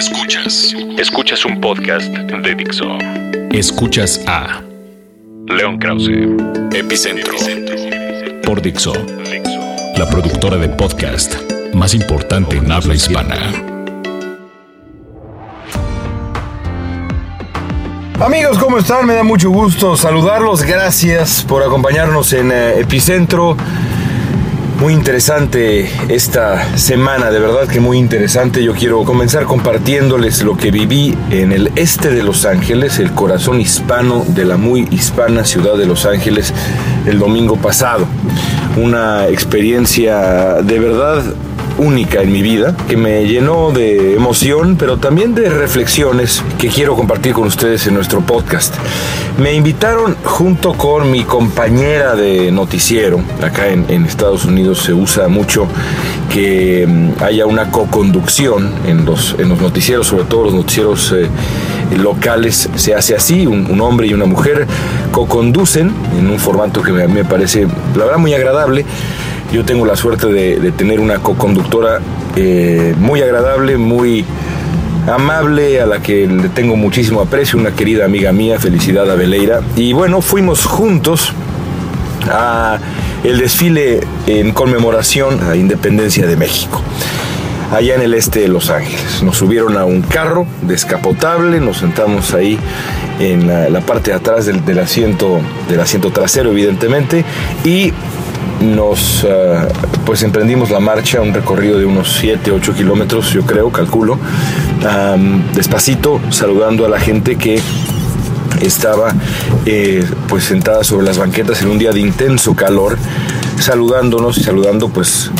Escuchas. Escuchas un podcast de Dixo. Escuchas a León Krause, Epicentro, por Dixo, la productora de podcast más importante en habla hispana. Amigos, ¿cómo están? Me da mucho gusto saludarlos. Gracias por acompañarnos en eh, Epicentro. Muy interesante esta semana, de verdad que muy interesante. Yo quiero comenzar compartiéndoles lo que viví en el este de Los Ángeles, el corazón hispano de la muy hispana ciudad de Los Ángeles, el domingo pasado. Una experiencia de verdad única en mi vida, que me llenó de emoción, pero también de reflexiones que quiero compartir con ustedes en nuestro podcast. Me invitaron junto con mi compañera de noticiero, acá en, Estados Unidos se usa mucho que mm, haya una co-conducción en los, en los noticieros, sobre todo los noticieros eh, locales, se hace así, un, hombre y una mujer co-conducen en un formato que a mí me parece, la verdad, muy agradable. Yo tengo la suerte de, tener una co-conductora eh, muy agradable, muy amable, a la que le tengo muchísimo aprecio, una querida amiga mía, Felicidad Abeleira. Y bueno, fuimos juntos a el desfile en conmemoración a la independencia de México allá en el este de Los Ángeles. Nos subieron a un carro descapotable, nos sentamos ahí en la, parte de atrás del, del, asiento, del asiento trasero, evidentemente, y nos ah, pues emprendimos la marcha, un recorrido de unos 7, 8 kilómetros, yo creo, calculo, despacito, saludando a la gente que estaba eh, pues sentada sobre las banquetas en un día de intenso calor, saludándonos y saludando pues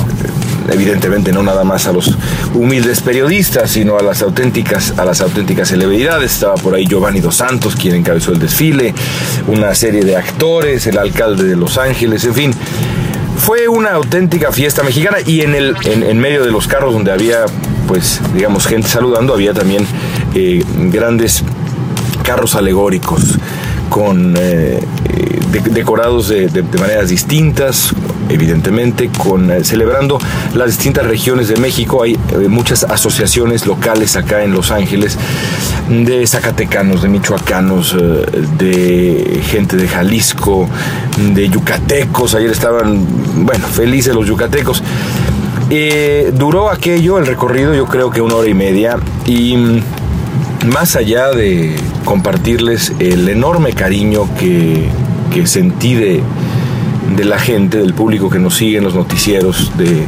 evidentemente no nada más a los humildes periodistas, sino a las auténticas, a las auténticas celebridades. Estaba por ahí Giovanni Dos Santos, quien encabezó el desfile, una serie de actores, el alcalde de Los Ángeles, en fin. Fue una auténtica fiesta mexicana y en, el, en, medio de los carros donde había, pues, digamos, gente saludando, había también eh, grandes carros alegóricos con eh, decorados de, maneras distintas, evidentemente, con, eh, celebrando las distintas regiones de México. Hay eh, muchas asociaciones locales acá en Los Ángeles, de zacatecanos, de michoacanos, eh, de gente de Jalisco, de yucatecos. Ayer estaban, bueno, felices los yucatecos. duró aquello, el recorrido, yo creo que una hora y media. Y mm, más allá de compartirles el enorme cariño que sentí de, de la gente, del público que nos sigue en los noticieros de,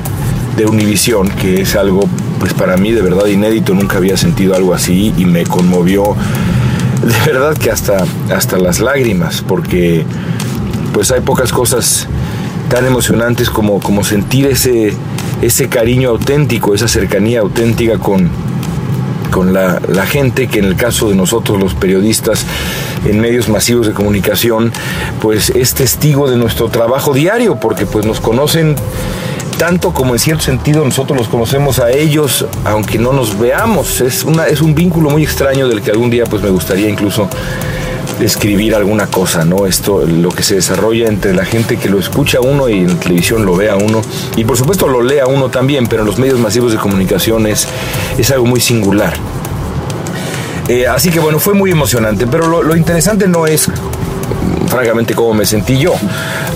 de Univisión, que es algo, pues para mí de verdad inédito, nunca había sentido algo así y me conmovió de verdad que hasta, hasta las lágrimas, porque pues hay pocas cosas tan emocionantes como, como sentir ese, ese cariño auténtico, esa cercanía auténtica con, con la, gente que en el caso de nosotros los periodistas en medios masivos de comunicación, pues es testigo de nuestro trabajo diario, porque pues nos conocen tanto como en cierto sentido nosotros los conocemos a ellos, aunque no nos veamos. Es, una, es un vínculo muy extraño del que algún día pues me gustaría incluso escribir alguna cosa, ¿no? Esto, lo que se desarrolla entre la gente que lo escucha uno y en televisión lo ve a uno, y por supuesto lo lee a uno también, pero en los medios masivos de comunicación es, algo muy singular. Eh, así que bueno, fue muy emocionante, pero lo, interesante no es francamente cómo me sentí yo.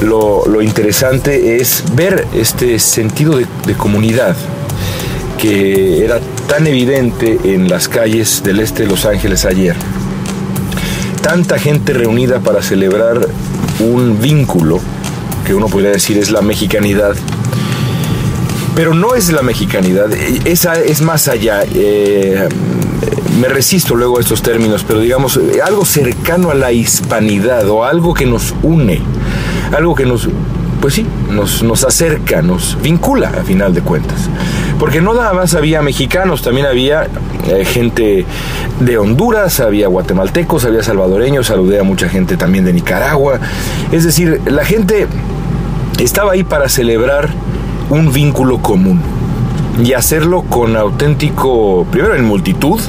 Lo, interesante es ver este sentido de, comunidad que era tan evidente en las calles del este de Los Ángeles ayer tanta gente reunida para celebrar un vínculo, que uno podría decir es la mexicanidad, pero no es la mexicanidad, esa es más allá. Eh, me resisto luego a estos términos, pero digamos, algo cercano a la hispanidad o algo que nos une, algo que nos, pues sí, nos, nos acerca, nos vincula a final de cuentas. Porque no nada más había mexicanos, también había eh, gente de Honduras, había guatemaltecos, había salvadoreños, saludé a mucha gente también de Nicaragua. Es decir, la gente estaba ahí para celebrar un vínculo común y hacerlo con auténtico, primero en multitud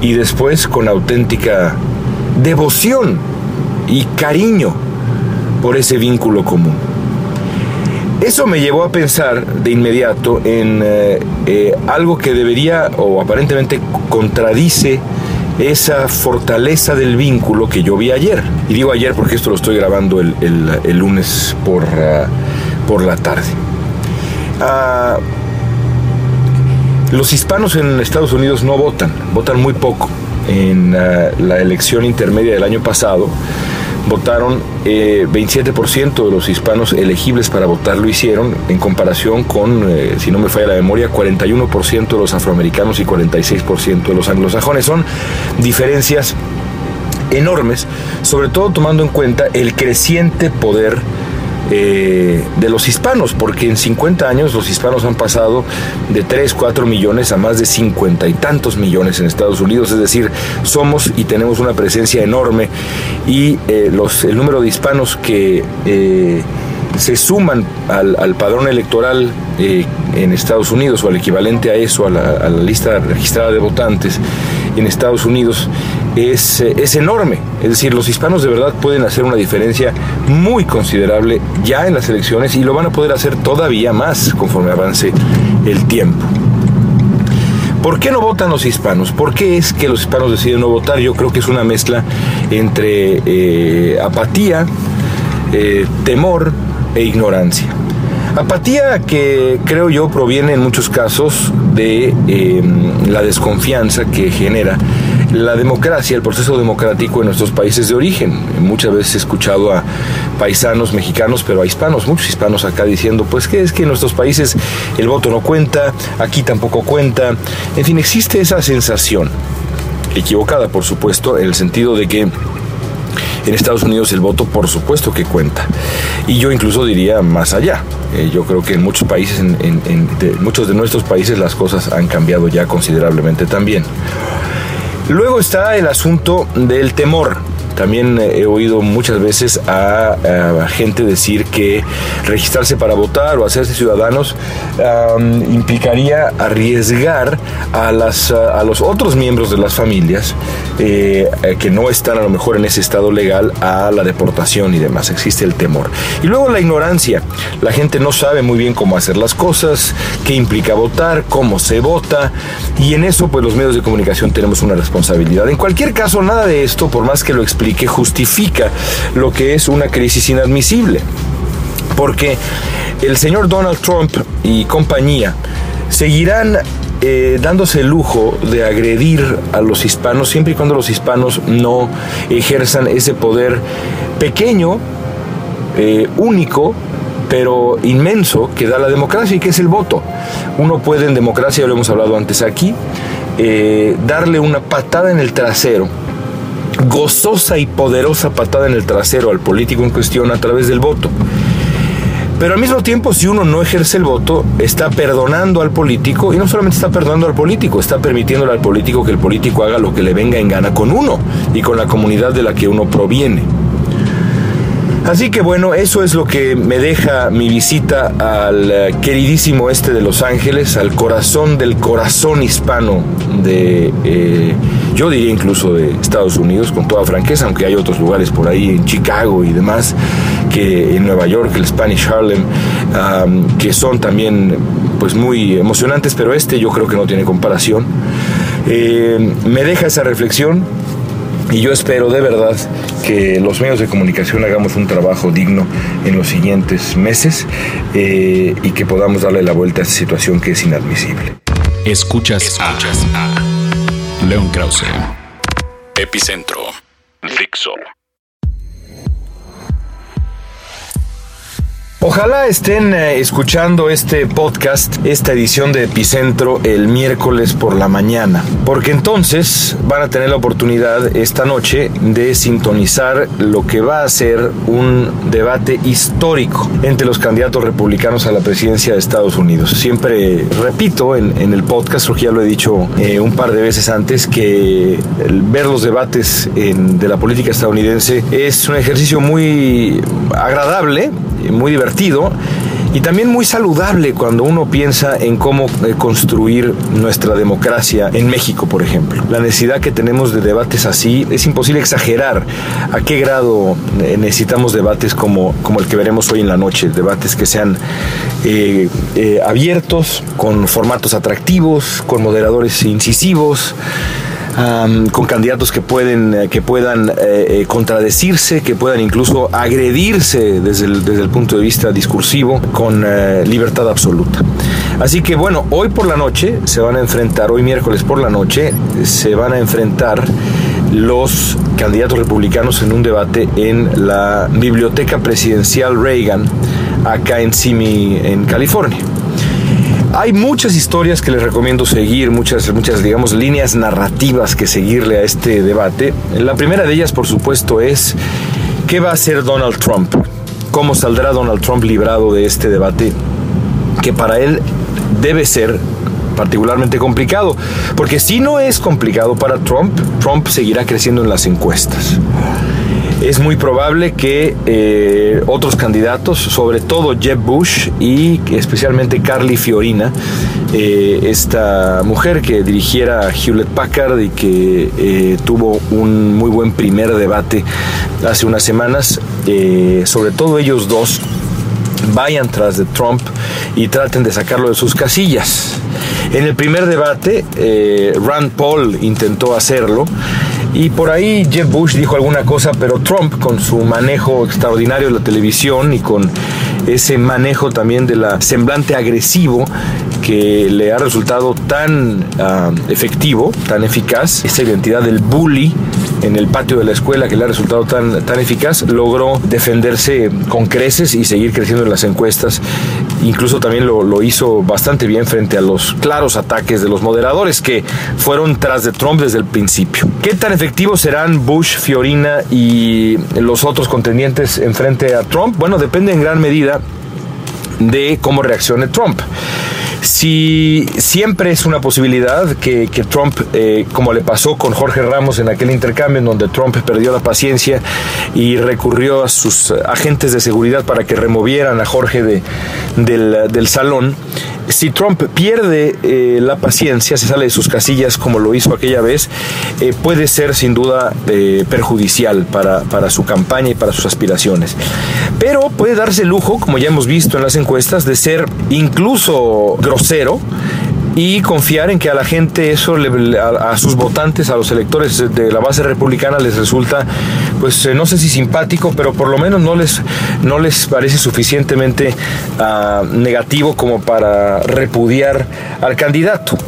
y después con auténtica devoción y cariño por ese vínculo común. Eso me llevó a pensar de inmediato en eh, eh, algo que debería o aparentemente contradice esa fortaleza del vínculo que yo vi ayer. Y digo ayer porque esto lo estoy grabando el, lunes por, ah, por la tarde. Ah, los hispanos en Estados Unidos no votan, votan muy poco. En ah, la elección intermedia del año pasado, votaron 27% eh, de los hispanos elegibles para votar lo hicieron, en comparación con, eh, si no me falla la memoria, 41% de los afroamericanos y 46% de los anglosajones. Son diferencias enormes, sobre todo tomando en cuenta el creciente poder eh, de los hispanos, porque en 50 años los hispanos han pasado de 3, 4 millones a más de 50 y tantos millones en Estados Unidos, es decir, somos y tenemos una presencia enorme y eh, los, el número de hispanos que eh, se suman al, padrón electoral en Estados Unidos o al equivalente a eso, a la lista registrada de votantes en Estados Unidos, es, eh, es enorme. Es decir, los hispanos de verdad pueden hacer una diferencia muy considerable ya en las elecciones y lo van a poder hacer todavía más conforme avance el tiempo. ¿Por qué no votan los hispanos? ¿Por qué es que los hispanos deciden no votar? Yo creo que es una mezcla entre eh, apatía, eh, temor e ignorancia. Apatía que creo yo proviene en muchos casos de la desconfianza que genera la democracia, el proceso democrático en nuestros países de origen. Muchas veces he escuchado a paisanos mexicanos, pero a hispanos, muchos hispanos acá diciendo, pues que es que en nuestros países el voto no cuenta, aquí tampoco cuenta. En fin, existe esa sensación, equivocada por supuesto, en el sentido de que en Estados Unidos el voto por supuesto que cuenta. Y yo incluso diría más allá. Eh, yo creo que en muchos países, en, muchos de nuestros países las cosas han cambiado ya considerablemente también. Luego está el asunto del temor. También he oído muchas veces a, gente decir que registrarse para votar o hacerse ciudadanos implicaría arriesgar a, las, a los otros miembros de las familias eh, que no están a lo mejor en ese estado legal a la deportación y demás. Existe el temor. Y luego la ignorancia. La gente no sabe muy bien cómo hacer las cosas, qué implica votar, cómo se vota. Y en eso pues los medios de comunicación tenemos una responsabilidad. En cualquier caso, nada de esto, por más que lo explique, que justifica lo que es una crisis inadmisible. Porque el señor Donald Trump y compañía seguirán eh, dándose el lujo de agredir a los hispanos siempre y cuando los hispanos no ejerzan ese poder pequeño, eh, único, pero inmenso que da la democracia y que es el voto. Uno puede en democracia, lo hemos hablado antes aquí, eh, darle una patada en el trasero gozosa y poderosa patada en el trasero al político en cuestión a través del voto. Pero al mismo tiempo, si uno no ejerce el voto, está perdonando al político y no solamente está perdonando al político, está permitiéndole al político que el político haga lo que le venga en gana con uno y con la comunidad de la que uno proviene. Así que bueno, eso es lo que me deja mi visita al eh, queridísimo este de Los Ángeles, al corazón del corazón hispano de, eh, yo diría incluso de Estados Unidos, con toda franqueza, aunque hay otros lugares por ahí en Chicago y demás, que en Nueva York, el Spanish Harlem, que son también pues muy emocionantes, pero este yo creo que no tiene comparación. Eh, me deja esa reflexión y yo espero de verdad que los medios de comunicación hagamos un trabajo digno en los siguientes meses eh, y que podamos darle la vuelta a esta situación que es inadmisible. Escuchas, Escuchas a, León Krause. Epicentro. Fixo. Ojalá estén eh, escuchando este podcast, esta edición de Epicentro el miércoles por la mañana, porque entonces van a tener la oportunidad esta noche de sintonizar lo que va a ser un debate histórico entre los candidatos republicanos a la presidencia de Estados Unidos. Siempre repito en, el podcast, ya lo he dicho eh, un par de veces antes, que ver los debates de la política estadounidense es un ejercicio muy agradable, muy divertido y también muy saludable cuando uno piensa en cómo eh, construir nuestra democracia en México, por ejemplo. La necesidad que tenemos de debates así, es imposible exagerar a qué grado eh, necesitamos debates como, como el que veremos hoy en la noche, debates que sean eh, abiertos, con formatos atractivos, con moderadores incisivos con candidatos que, pueden, eh, que puedan eh, eh, contradecirse, que puedan incluso agredirse desde el, desde el punto de vista discursivo con libertad absoluta. Así que bueno, hoy por la noche se van a enfrentar, hoy miércoles por la noche, se van a enfrentar los candidatos republicanos en un debate en la Biblioteca Presidencial Reagan, acá en Simi, en California. Hay muchas historias que les recomiendo seguir, muchas, muchas, digamos, líneas narrativas que seguirle a este debate. La primera de ellas, por supuesto, es ¿qué va a hacer Donald Trump? ¿Cómo saldrá Donald Trump librado de este debate? Que para él debe ser particularmente complicado, porque si no es complicado para Trump, Trump seguirá creciendo en las encuestas es muy probable que eh, otros candidatos, sobre todo Jeb Bush y especialmente Carly Fiorina, eh, esta mujer que dirigiera Hewlett Packard y que eh, tuvo un muy buen primer debate hace unas semanas, sobre todo ellos dos, vayan tras de Trump y traten de sacarlo de sus casillas. En el primer debate, Rand Paul intentó hacerlo y por ahí Jeff Bush dijo alguna cosa, pero Trump, con su manejo extraordinario de la televisión y con ese manejo también de la semblante agresivo que le ha resultado tan ah, efectivo, tan eficaz, esa identidad del bully en el patio de la escuela que le ha resultado tan, tan eficaz, logró defenderse con creces y seguir creciendo en las encuestas. Incluso también lo, lo hizo bastante bien frente a los claros ataques de los moderadores que fueron tras de Trump desde el principio. ¿Qué tan efectivos serán Bush, Fiorina y los otros contendientes en frente a Trump? Bueno, depende en gran medida de cómo reaccione Trump. Si siempre es una posibilidad que, Trump, eh, como le pasó con Jorge Ramos en aquel intercambio en donde Trump perdió la paciencia y recurrió a sus agentes de seguridad para que removieran a Jorge de, del, del salón, si Trump pierde eh, la paciencia, se sale de sus casillas como lo hizo aquella vez, eh, puede ser sin duda eh, perjudicial para, para, su campaña y para sus aspiraciones. Pero puede darse el lujo, como ya hemos visto en las encuestas, de ser incluso grosero y confiar en que a la gente eso, a, sus votantes, a los electores de la base republicana les resulta, pues eh, no sé si simpático, pero por lo menos no les, no les parece suficientemente ah, negativo como para repudiar al candidato.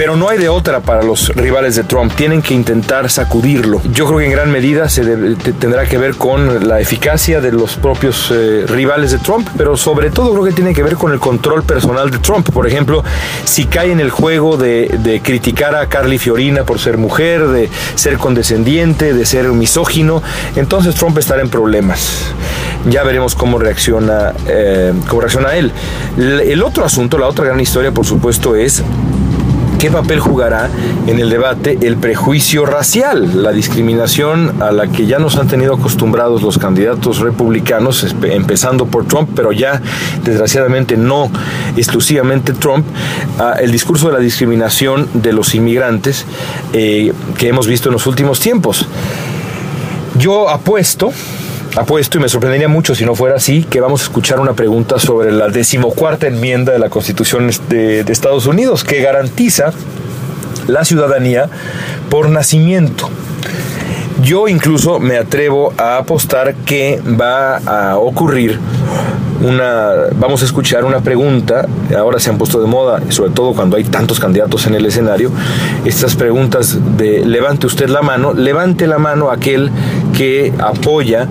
Pero no hay de otra para los rivales de Trump. Tienen que intentar sacudirlo. Yo creo que en gran medida se tendrá que ver con la eficacia de los propios eh, rivales de Trump, pero sobre todo creo que tiene que ver con el control personal de Trump. Por ejemplo, si cae en el juego de, criticar a Carly Fiorina por ser mujer, de ser condescendiente, de ser misógino, entonces Trump estará en problemas. Ya veremos cómo reacciona, eh, cómo reacciona él. El otro asunto, la otra gran historia, por supuesto, es ¿Qué papel jugará en el debate el prejuicio racial, la discriminación a la que ya nos han tenido acostumbrados los candidatos republicanos, empezando por Trump, pero ya desgraciadamente no exclusivamente Trump, el discurso de la discriminación de los inmigrantes eh, que hemos visto en los últimos tiempos? Yo apuesto apuesto, y me sorprendería mucho si no fuera así, que vamos a escuchar una pregunta sobre la decimocuarta enmienda de la Constitución de, Estados Unidos, que garantiza la ciudadanía por nacimiento. Yo incluso me atrevo a apostar que va a ocurrir una, vamos a escuchar una pregunta, ahora se han puesto de moda, sobre todo cuando hay tantos candidatos en el escenario, estas preguntas de levante usted la mano, levante la mano aquel que apoya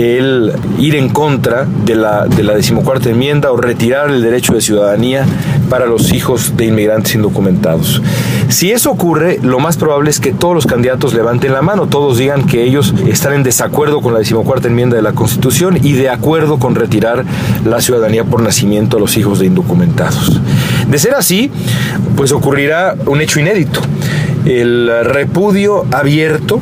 el ir en contra de la, de la decimocuarta enmienda o retirar el derecho de ciudadanía para los hijos de inmigrantes indocumentados. Si eso ocurre, lo más probable es que todos los candidatos levanten la mano, todos digan que ellos están en desacuerdo con la decimocuarta enmienda de la Constitución y de acuerdo con retirar la ciudadanía por nacimiento a los hijos de indocumentados. De ser así, pues ocurrirá un hecho inédito, el repudio abierto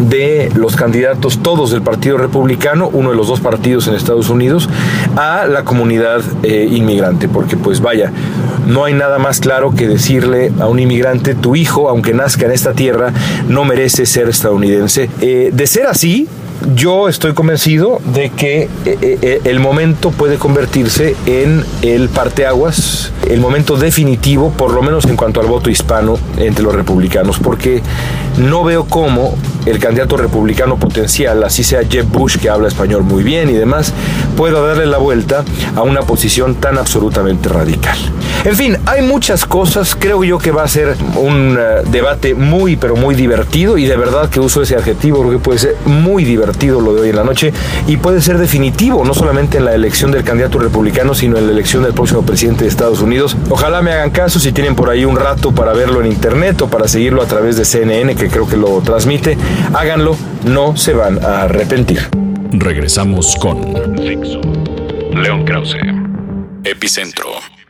de los candidatos todos del Partido Republicano, uno de los dos partidos en Estados Unidos, a la comunidad eh, inmigrante, porque pues vaya, no hay nada más claro que decirle a un inmigrante, tu hijo, aunque nazca en esta tierra, no merece ser estadounidense. Eh, de ser así, yo estoy convencido de que eh, eh, el momento puede convertirse en el parteaguas, el momento definitivo, por lo menos en cuanto al voto hispano entre los republicanos, porque no veo cómo el candidato republicano potencial, así sea Jeb Bush, que habla español muy bien y demás, pueda darle la vuelta a una posición tan absolutamente radical. En fin, hay muchas cosas, creo yo que va a ser un eh, debate muy, pero muy divertido y de verdad que uso ese adjetivo porque puede ser muy divertido lo de hoy en la noche y puede ser definitivo, no solamente en la elección del candidato republicano, sino en la elección del próximo presidente de Estados Unidos. Ojalá me hagan caso si tienen por ahí un rato para verlo en internet o para seguirlo a través de CNN, que creo que lo transmite, háganlo, no se van a arrepentir. Regresamos con León Krause, Epicentro.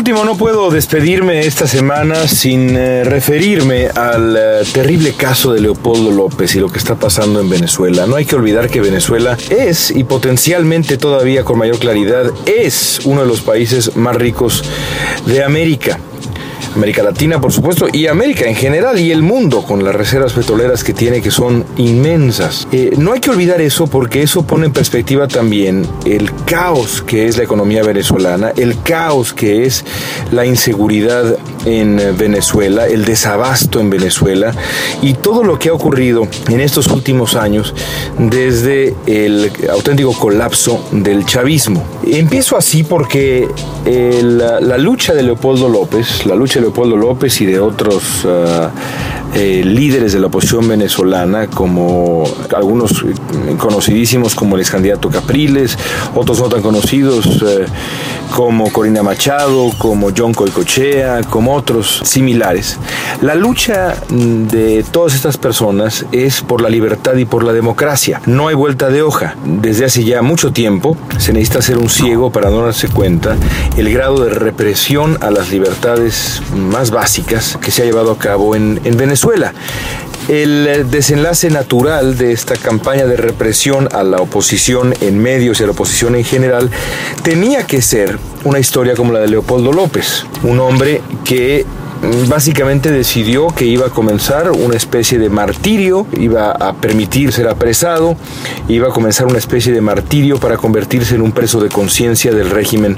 Último, no puedo despedirme esta semana sin eh, referirme al eh, terrible caso de Leopoldo López y lo que está pasando en Venezuela. No hay que olvidar que Venezuela es, y potencialmente todavía con mayor claridad, es uno de los países más ricos de América. América Latina, por supuesto, y América en general y el mundo con las reservas petroleras que tiene que son inmensas. Eh, no hay que olvidar eso porque eso pone en perspectiva también el caos que es la economía venezolana, el caos que es la inseguridad en Venezuela, el desabasto en Venezuela y todo lo que ha ocurrido en estos últimos años desde el auténtico colapso del chavismo. Empiezo así porque eh, la lucha de Leopoldo López, la lucha Leopoldo López y de otros ah, eh, líderes de la oposición venezolana, como algunos conocidísimos como el ex candidato Capriles, otros no tan conocidos eh, como Corina Machado, como John Coicochea, como otros similares. La lucha mm, de todas estas personas es por la libertad y por la democracia. No hay vuelta de hoja. Desde hace ya mucho tiempo se necesita ser un ciego para no darse cuenta el grado de represión a las libertades más básicas que se ha llevado a cabo en, en Venezuela Venezuela. El desenlace natural de esta campaña de represión a la oposición en medios y a la oposición en general tenía que ser una historia como la de Leopoldo López, un hombre que básicamente decidió que iba a comenzar una especie de martirio, iba a permitir ser apresado, iba a comenzar una especie de martirio para convertirse en un preso de conciencia del régimen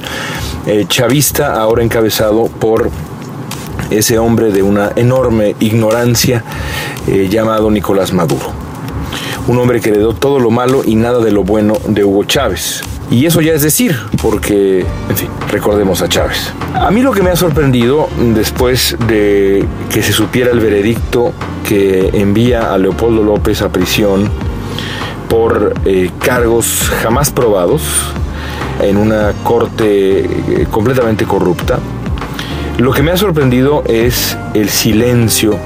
eh, chavista, ahora encabezado por ese hombre de una enorme ignorancia eh, llamado Nicolás Maduro. Un hombre que heredó todo lo malo y nada de lo bueno de Hugo Chávez. Y eso ya es decir, porque, en fin, recordemos a Chávez. A mí lo que me ha sorprendido después de que se supiera el veredicto que envía a Leopoldo López a prisión por eh, cargos jamás probados en una corte eh, completamente corrupta, lo que me ha sorprendido es el silencio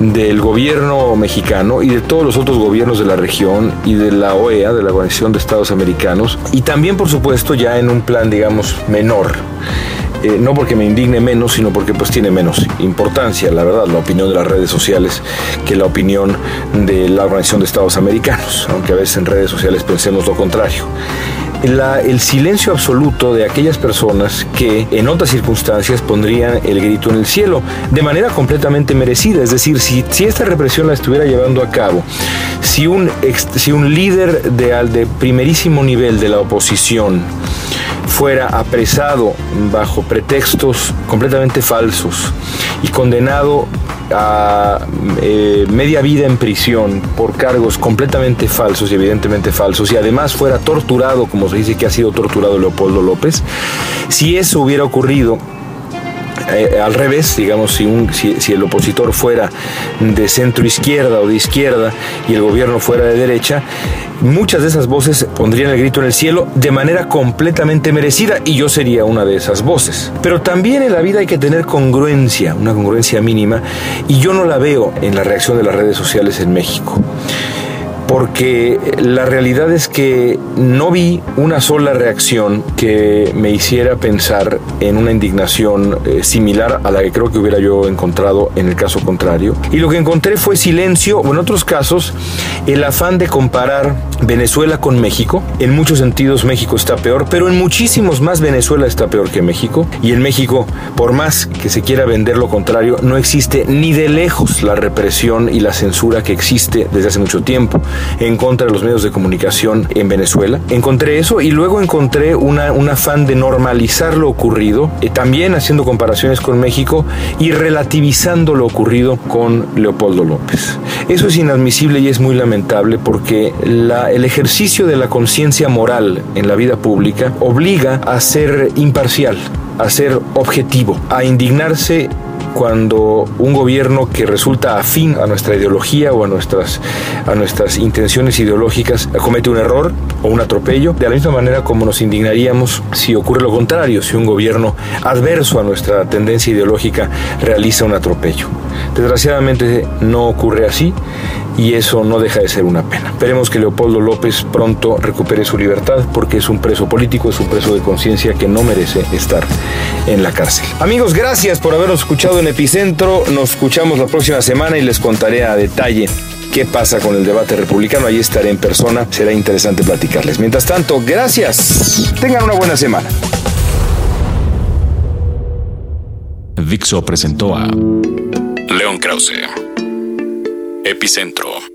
del gobierno mexicano y de todos los otros gobiernos de la región y de la OEA, de la Organización de Estados Americanos, y también por supuesto ya en un plan digamos menor. Eh, no porque me indigne menos, sino porque pues tiene menos importancia, la verdad, la opinión de las redes sociales que la opinión de la Organización de Estados Americanos, aunque a veces en redes sociales pensemos lo contrario el silencio absoluto de aquellas personas que en otras circunstancias pondrían el grito en el cielo de manera completamente merecida. Es decir, si, si esta represión la estuviera llevando a cabo, si un, si un líder de, de primerísimo nivel de la oposición fuera apresado bajo pretextos completamente falsos y condenado a eh, media vida en prisión por cargos completamente falsos y evidentemente falsos y además fuera torturado, como se dice que ha sido torturado Leopoldo López, si eso hubiera ocurrido eh, al revés, digamos, si, un, si, el opositor fuera de centro izquierda o de izquierda y el gobierno fuera de derecha, muchas de esas voces pondrían el grito en el cielo de manera completamente merecida y yo sería una de esas voces. Pero también en la vida hay que tener congruencia, una congruencia mínima, y yo no la veo en la reacción de las redes sociales en México. Porque la realidad es que no vi una sola reacción que me hiciera pensar en una indignación eh, similar a la que creo que hubiera yo encontrado en el caso contrario. Y lo que encontré fue silencio, o en otros casos, el afán de comparar Venezuela con México. En muchos sentidos México está peor, pero en muchísimos más Venezuela está peor que México. Y en México, por más que se quiera vender lo contrario, no existe ni de lejos la represión y la censura que existe desde hace mucho tiempo en contra de los medios de comunicación en Venezuela. Encontré eso y luego encontré una, un afán de normalizar lo ocurrido, eh, también haciendo comparaciones con México y relativizando lo ocurrido con Leopoldo López. Eso es inadmisible y es muy lamentable porque la, el ejercicio de la conciencia moral en la vida pública obliga a ser imparcial, a ser objetivo, a indignarse cuando un gobierno que resulta afín a nuestra ideología o a nuestras, a nuestras intenciones ideológicas comete un error o un atropello, de la misma manera como nos indignaríamos si ocurre lo contrario, si un gobierno adverso a nuestra tendencia ideológica realiza un atropello. Desgraciadamente no ocurre así y eso no deja de ser una pena. Esperemos que Leopoldo López pronto recupere su libertad porque es un preso político, es un preso de conciencia que no merece estar en la cárcel. Amigos, gracias por habernos escuchado en Epicentro. Nos escuchamos la próxima semana y les contaré a detalle qué pasa con el debate republicano. Ahí estaré en persona. Será interesante platicarles. Mientras tanto, gracias. Tengan una buena semana. Dixo presentó a León Krause. Epicentro.